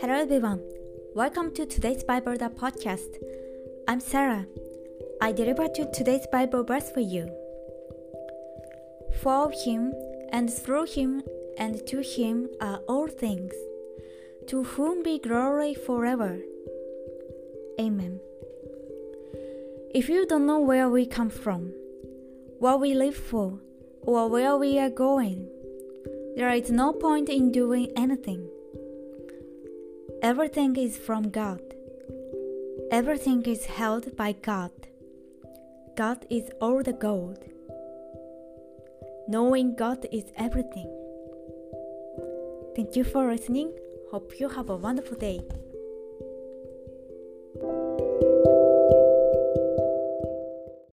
Hello everyone. Welcome to today's Bible podcast. I'm Sarah. I deliver to today's Bible verse for you. For him and through him and to him are all things, to whom be glory forever. Amen. If you don't know where we come from, what we live for, or where we are going, there is no point in doing anything. Everything is from God. Everything is held by God. God is all the gold. Knowing God is everything. Thank you for listening. Hope you have a wonderful day.